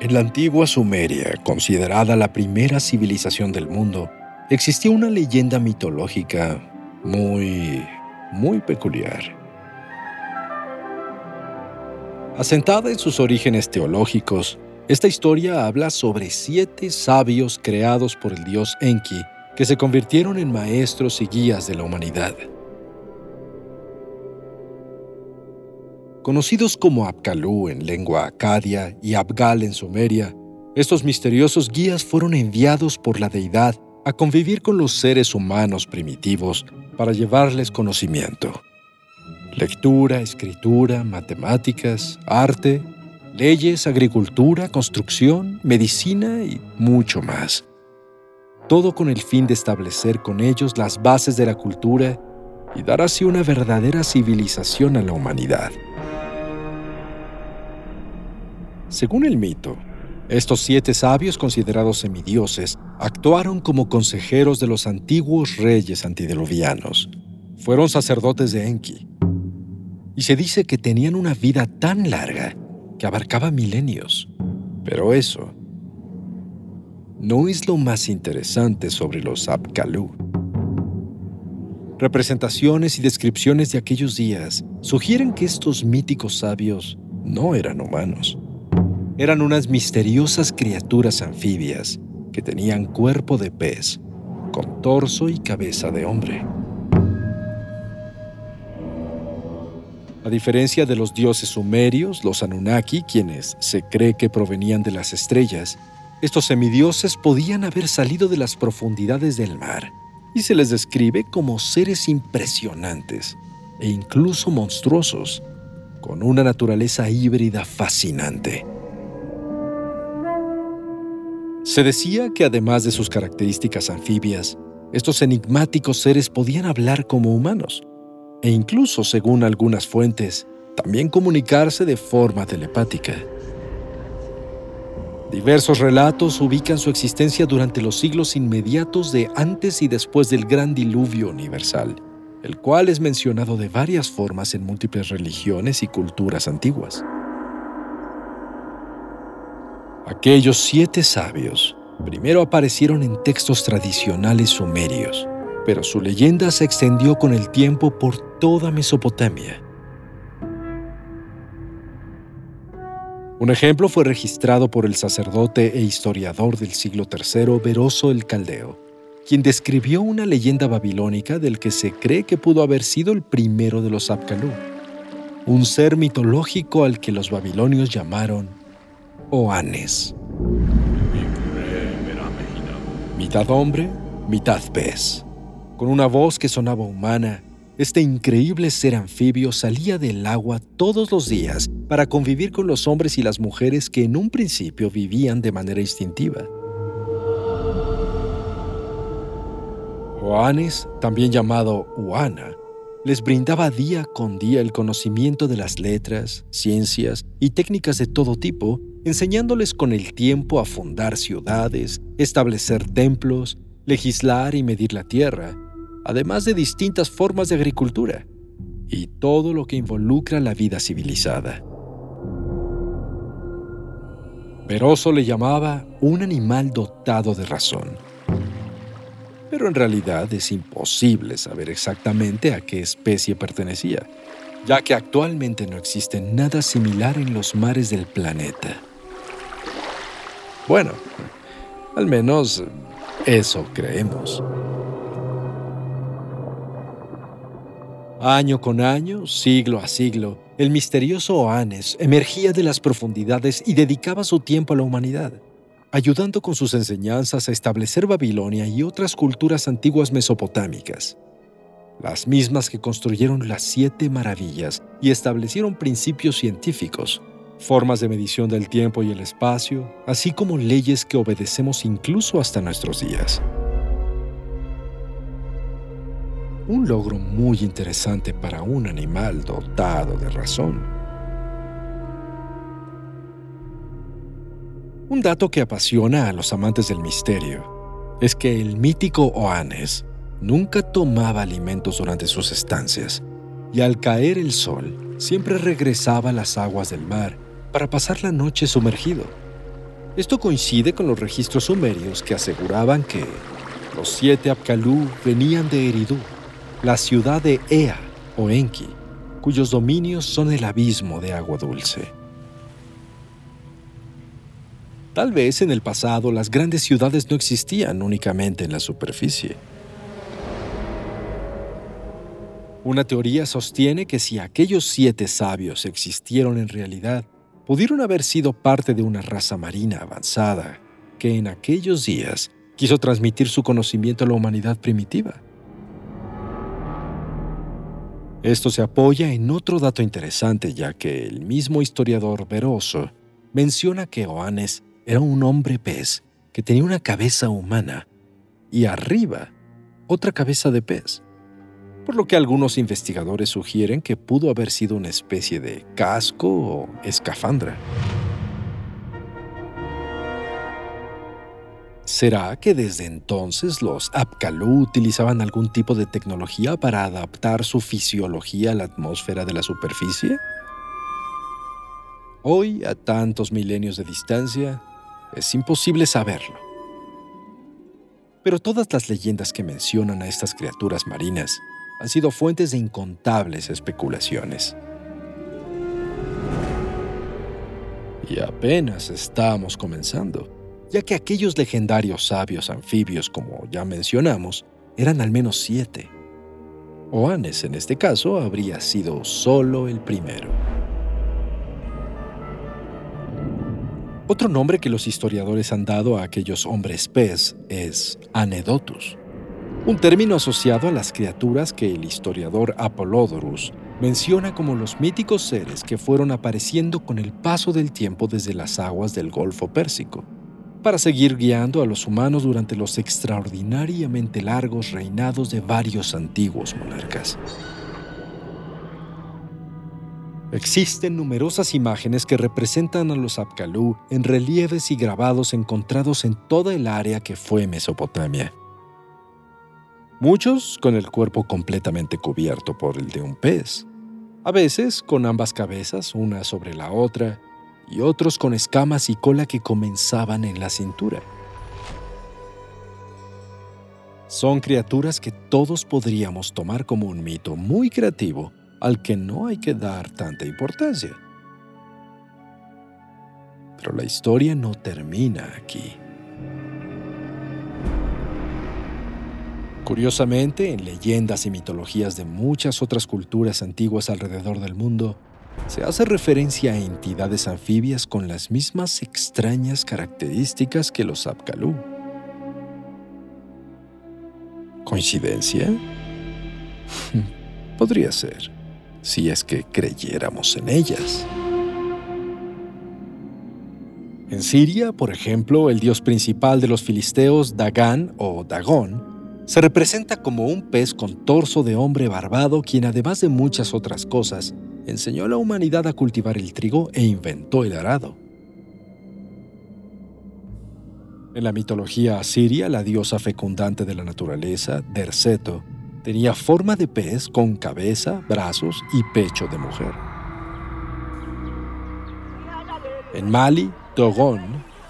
En la antigua Sumeria, considerada la primera civilización del mundo, existía una leyenda mitológica muy, muy peculiar. Asentada en sus orígenes teológicos, esta historia habla sobre siete sabios creados por el dios Enki que se convirtieron en maestros y guías de la humanidad. Conocidos como Abkalú en lengua acadia y Abgal en Sumeria, estos misteriosos guías fueron enviados por la deidad a convivir con los seres humanos primitivos para llevarles conocimiento. Lectura, escritura, matemáticas, arte, leyes, agricultura, construcción, medicina y mucho más. Todo con el fin de establecer con ellos las bases de la cultura y dar así una verdadera civilización a la humanidad. Según el mito, estos siete sabios considerados semidioses actuaron como consejeros de los antiguos reyes antediluvianos. Fueron sacerdotes de Enki. Y se dice que tenían una vida tan larga que abarcaba milenios. Pero eso no es lo más interesante sobre los Abkalú. Representaciones y descripciones de aquellos días sugieren que estos míticos sabios no eran humanos eran unas misteriosas criaturas anfibias que tenían cuerpo de pez, con torso y cabeza de hombre. A diferencia de los dioses sumerios, los Anunnaki, quienes se cree que provenían de las estrellas, estos semidioses podían haber salido de las profundidades del mar y se les describe como seres impresionantes e incluso monstruosos, con una naturaleza híbrida fascinante. Se decía que además de sus características anfibias, estos enigmáticos seres podían hablar como humanos, e incluso, según algunas fuentes, también comunicarse de forma telepática. Diversos relatos ubican su existencia durante los siglos inmediatos de antes y después del gran diluvio universal, el cual es mencionado de varias formas en múltiples religiones y culturas antiguas. Aquellos siete sabios primero aparecieron en textos tradicionales sumerios, pero su leyenda se extendió con el tiempo por toda Mesopotamia. Un ejemplo fue registrado por el sacerdote e historiador del siglo III Veroso el Caldeo, quien describió una leyenda babilónica del que se cree que pudo haber sido el primero de los Abkalú, un ser mitológico al que los babilonios llamaron Oanes. Mitad hombre, mitad pez. Con una voz que sonaba humana, este increíble ser anfibio salía del agua todos los días para convivir con los hombres y las mujeres que en un principio vivían de manera instintiva. Oanes, también llamado Uana, les brindaba día con día el conocimiento de las letras, ciencias y técnicas de todo tipo enseñándoles con el tiempo a fundar ciudades, establecer templos, legislar y medir la tierra, además de distintas formas de agricultura y todo lo que involucra la vida civilizada. Peroso le llamaba un animal dotado de razón. Pero en realidad es imposible saber exactamente a qué especie pertenecía, ya que actualmente no existe nada similar en los mares del planeta. Bueno, al menos eso creemos. Año con año, siglo a siglo, el misterioso Oanes emergía de las profundidades y dedicaba su tiempo a la humanidad, ayudando con sus enseñanzas a establecer Babilonia y otras culturas antiguas mesopotámicas. las mismas que construyeron las siete maravillas y establecieron principios científicos, formas de medición del tiempo y el espacio, así como leyes que obedecemos incluso hasta nuestros días. Un logro muy interesante para un animal dotado de razón. Un dato que apasiona a los amantes del misterio es que el mítico Oanes nunca tomaba alimentos durante sus estancias y al caer el sol siempre regresaba a las aguas del mar para pasar la noche sumergido. Esto coincide con los registros sumerios que aseguraban que los siete Apkalú venían de Eridu, la ciudad de Ea o Enki, cuyos dominios son el abismo de agua dulce. Tal vez en el pasado las grandes ciudades no existían únicamente en la superficie. Una teoría sostiene que si aquellos siete sabios existieron en realidad, pudieron haber sido parte de una raza marina avanzada que en aquellos días quiso transmitir su conocimiento a la humanidad primitiva. Esto se apoya en otro dato interesante, ya que el mismo historiador Veroso menciona que Oanes era un hombre pez que tenía una cabeza humana y arriba otra cabeza de pez por lo que algunos investigadores sugieren que pudo haber sido una especie de casco o escafandra. ¿Será que desde entonces los Apkalú utilizaban algún tipo de tecnología para adaptar su fisiología a la atmósfera de la superficie? Hoy, a tantos milenios de distancia, es imposible saberlo. Pero todas las leyendas que mencionan a estas criaturas marinas han sido fuentes de incontables especulaciones. Y apenas estamos comenzando, ya que aquellos legendarios sabios anfibios, como ya mencionamos, eran al menos siete. Oanes, en este caso, habría sido solo el primero. Otro nombre que los historiadores han dado a aquellos hombres pez es Anedotus, un término asociado a las criaturas que el historiador Apollodorus menciona como los míticos seres que fueron apareciendo con el paso del tiempo desde las aguas del Golfo Pérsico, para seguir guiando a los humanos durante los extraordinariamente largos reinados de varios antiguos monarcas. Existen numerosas imágenes que representan a los Apkalú en relieves y grabados encontrados en toda el área que fue Mesopotamia muchos con el cuerpo completamente cubierto por el de un pez, a veces con ambas cabezas una sobre la otra y otros con escamas y cola que comenzaban en la cintura. Son criaturas que todos podríamos tomar como un mito muy creativo al que no hay que dar tanta importancia. Pero la historia no termina aquí. Curiosamente, en leyendas y mitologías de muchas otras culturas antiguas alrededor del mundo, se hace referencia a entidades anfibias con las mismas extrañas características que los Apkalú. ¿Coincidencia? Podría ser, si es que creyéramos en ellas. En Siria, por ejemplo, el dios principal de los filisteos, Dagan o Dagón, se representa como un pez con torso de hombre barbado quien además de muchas otras cosas, enseñó a la humanidad a cultivar el trigo e inventó el arado. En la mitología asiria, la diosa fecundante de la naturaleza, Derceto, tenía forma de pez con cabeza, brazos y pecho de mujer. En Mali, Dogon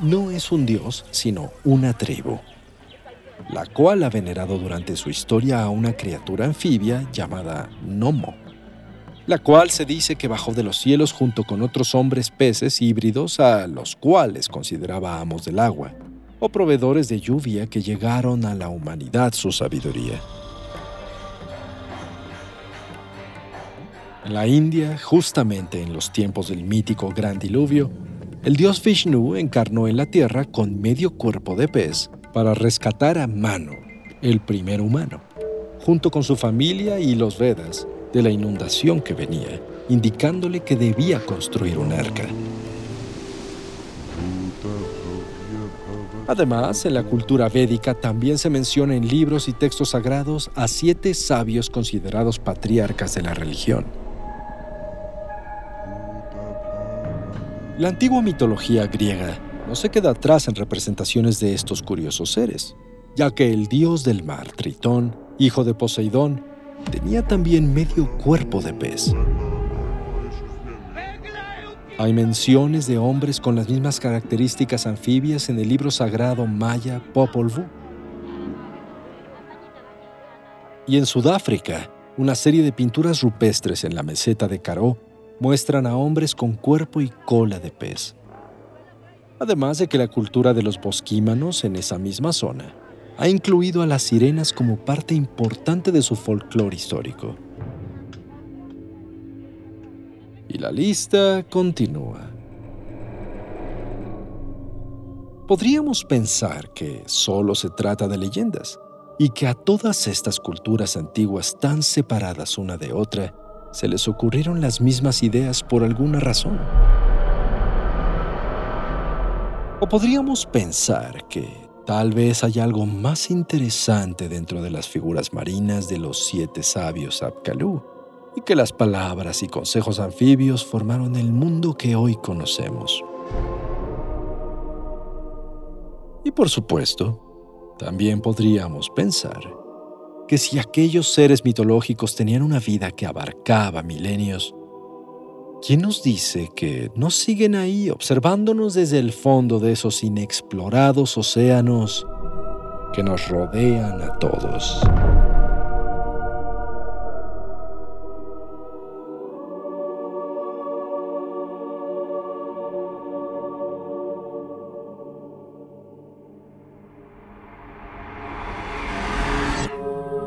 no es un dios, sino una tribu la cual ha venerado durante su historia a una criatura anfibia llamada Nomo, la cual se dice que bajó de los cielos junto con otros hombres peces híbridos a los cuales consideraba amos del agua, o proveedores de lluvia que llegaron a la humanidad su sabiduría. En la India, justamente en los tiempos del mítico Gran Diluvio, el dios Vishnu encarnó en la tierra con medio cuerpo de pez para rescatar a Mano, el primer humano, junto con su familia y los Vedas, de la inundación que venía, indicándole que debía construir un arca. Además, en la cultura védica también se menciona en libros y textos sagrados a siete sabios considerados patriarcas de la religión. La antigua mitología griega no se queda atrás en representaciones de estos curiosos seres, ya que el dios del mar, Tritón, hijo de Poseidón, tenía también medio cuerpo de pez. Hay menciones de hombres con las mismas características anfibias en el libro sagrado maya Popol Vuh. Y en Sudáfrica, una serie de pinturas rupestres en la meseta de Karoo muestran a hombres con cuerpo y cola de pez. Además de que la cultura de los bosquímanos en esa misma zona ha incluido a las sirenas como parte importante de su folclore histórico. Y la lista continúa. Podríamos pensar que solo se trata de leyendas y que a todas estas culturas antiguas tan separadas una de otra se les ocurrieron las mismas ideas por alguna razón. O podríamos pensar que tal vez hay algo más interesante dentro de las figuras marinas de los siete sabios Apkalú y que las palabras y consejos anfibios formaron el mundo que hoy conocemos. Y por supuesto, también podríamos pensar que si aquellos seres mitológicos tenían una vida que abarcaba milenios, ¿quién nos dice que no siguen ahí observándonos desde el fondo de esos inexplorados océanos que nos rodean a todos?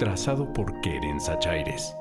trazado por Keren Sachaires.